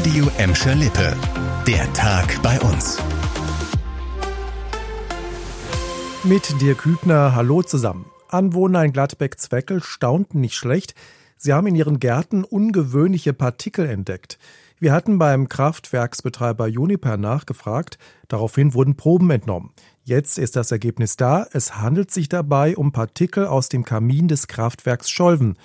Radio Emscher Lippe. Der Tag bei uns. Mit dir Kübner, hallo zusammen. Anwohner in Gladbeck-Zweckel staunten nicht schlecht. Sie haben in ihren Gärten ungewöhnliche Partikel entdeckt. Wir hatten beim Kraftwerksbetreiber Juniper nachgefragt. Daraufhin wurden Proben entnommen. Jetzt ist das Ergebnis da. Es handelt sich dabei um Partikel aus dem Kamin des Kraftwerks Scholven.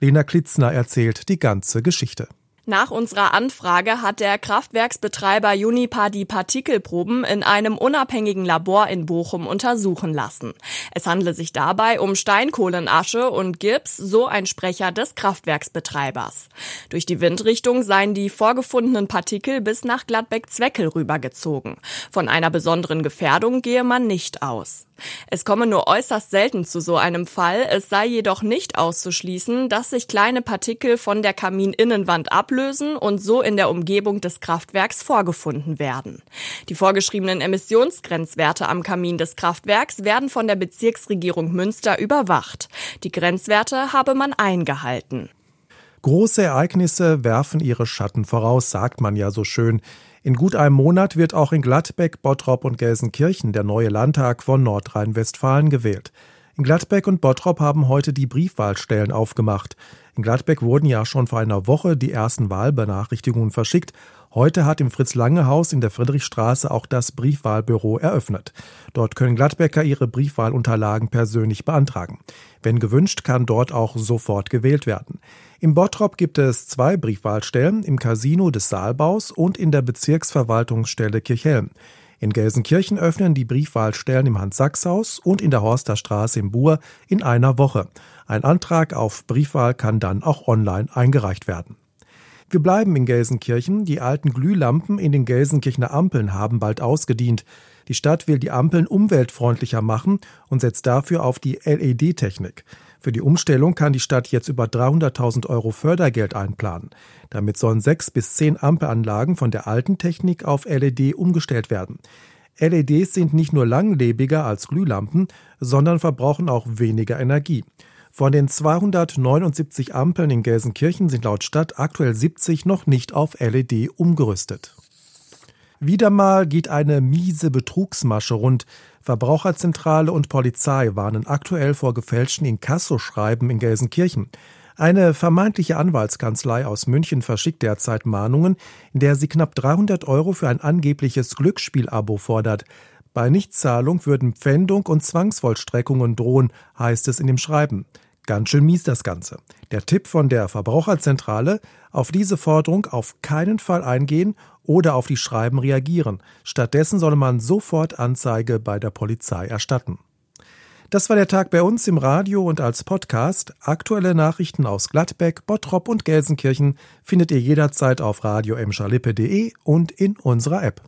Lena Klitzner erzählt die ganze Geschichte. Nach unserer Anfrage hat der Kraftwerksbetreiber Unipa die Partikelproben in einem unabhängigen Labor in Bochum untersuchen lassen. Es handle sich dabei um Steinkohlenasche und Gips, so ein Sprecher des Kraftwerksbetreibers. Durch die Windrichtung seien die vorgefundenen Partikel bis nach Gladbeck-Zweckel rübergezogen. Von einer besonderen Gefährdung gehe man nicht aus. Es komme nur äußerst selten zu so einem Fall, es sei jedoch nicht auszuschließen, dass sich kleine Partikel von der Kamininnenwand ablösen und so in der Umgebung des Kraftwerks vorgefunden werden. Die vorgeschriebenen Emissionsgrenzwerte am Kamin des Kraftwerks werden von der Bezirksregierung Münster überwacht. Die Grenzwerte habe man eingehalten. Große Ereignisse werfen ihre Schatten voraus, sagt man ja so schön. In gut einem Monat wird auch in Gladbeck, Bottrop und Gelsenkirchen der neue Landtag von Nordrhein-Westfalen gewählt. In Gladbeck und Bottrop haben heute die Briefwahlstellen aufgemacht. In Gladbeck wurden ja schon vor einer Woche die ersten Wahlbenachrichtigungen verschickt. Heute hat im Fritz-Lange-Haus in der Friedrichstraße auch das Briefwahlbüro eröffnet. Dort können Gladbecker ihre Briefwahlunterlagen persönlich beantragen. Wenn gewünscht, kann dort auch sofort gewählt werden. Im Bottrop gibt es zwei Briefwahlstellen, im Casino des Saalbaus und in der Bezirksverwaltungsstelle Kirchhelm. In Gelsenkirchen öffnen die Briefwahlstellen im Hans-Sachs-Haus und in der Horsterstraße im Buhr in einer Woche. Ein Antrag auf Briefwahl kann dann auch online eingereicht werden. Wir bleiben in Gelsenkirchen. Die alten Glühlampen in den Gelsenkirchener Ampeln haben bald ausgedient. Die Stadt will die Ampeln umweltfreundlicher machen und setzt dafür auf die LED-Technik. Für die Umstellung kann die Stadt jetzt über 300.000 Euro Fördergeld einplanen. Damit sollen sechs bis zehn Ampelanlagen von der alten Technik auf LED umgestellt werden. LEDs sind nicht nur langlebiger als Glühlampen, sondern verbrauchen auch weniger Energie. Von den 279 Ampeln in Gelsenkirchen sind laut Stadt aktuell 70 noch nicht auf LED umgerüstet. Wieder mal geht eine miese Betrugsmasche rund. Verbraucherzentrale und Polizei warnen aktuell vor gefälschten Inkassoschreiben in Gelsenkirchen. Eine vermeintliche Anwaltskanzlei aus München verschickt derzeit Mahnungen, in der sie knapp 300 Euro für ein angebliches Glücksspielabo fordert. Bei Nichtzahlung würden Pfändung und Zwangsvollstreckungen drohen, heißt es in dem Schreiben. Ganz schön mies das Ganze. Der Tipp von der Verbraucherzentrale, auf diese Forderung auf keinen Fall eingehen oder auf die Schreiben reagieren. Stattdessen solle man sofort Anzeige bei der Polizei erstatten. Das war der Tag bei uns im Radio und als Podcast. Aktuelle Nachrichten aus Gladbeck, Bottrop und Gelsenkirchen findet ihr jederzeit auf radio und in unserer App.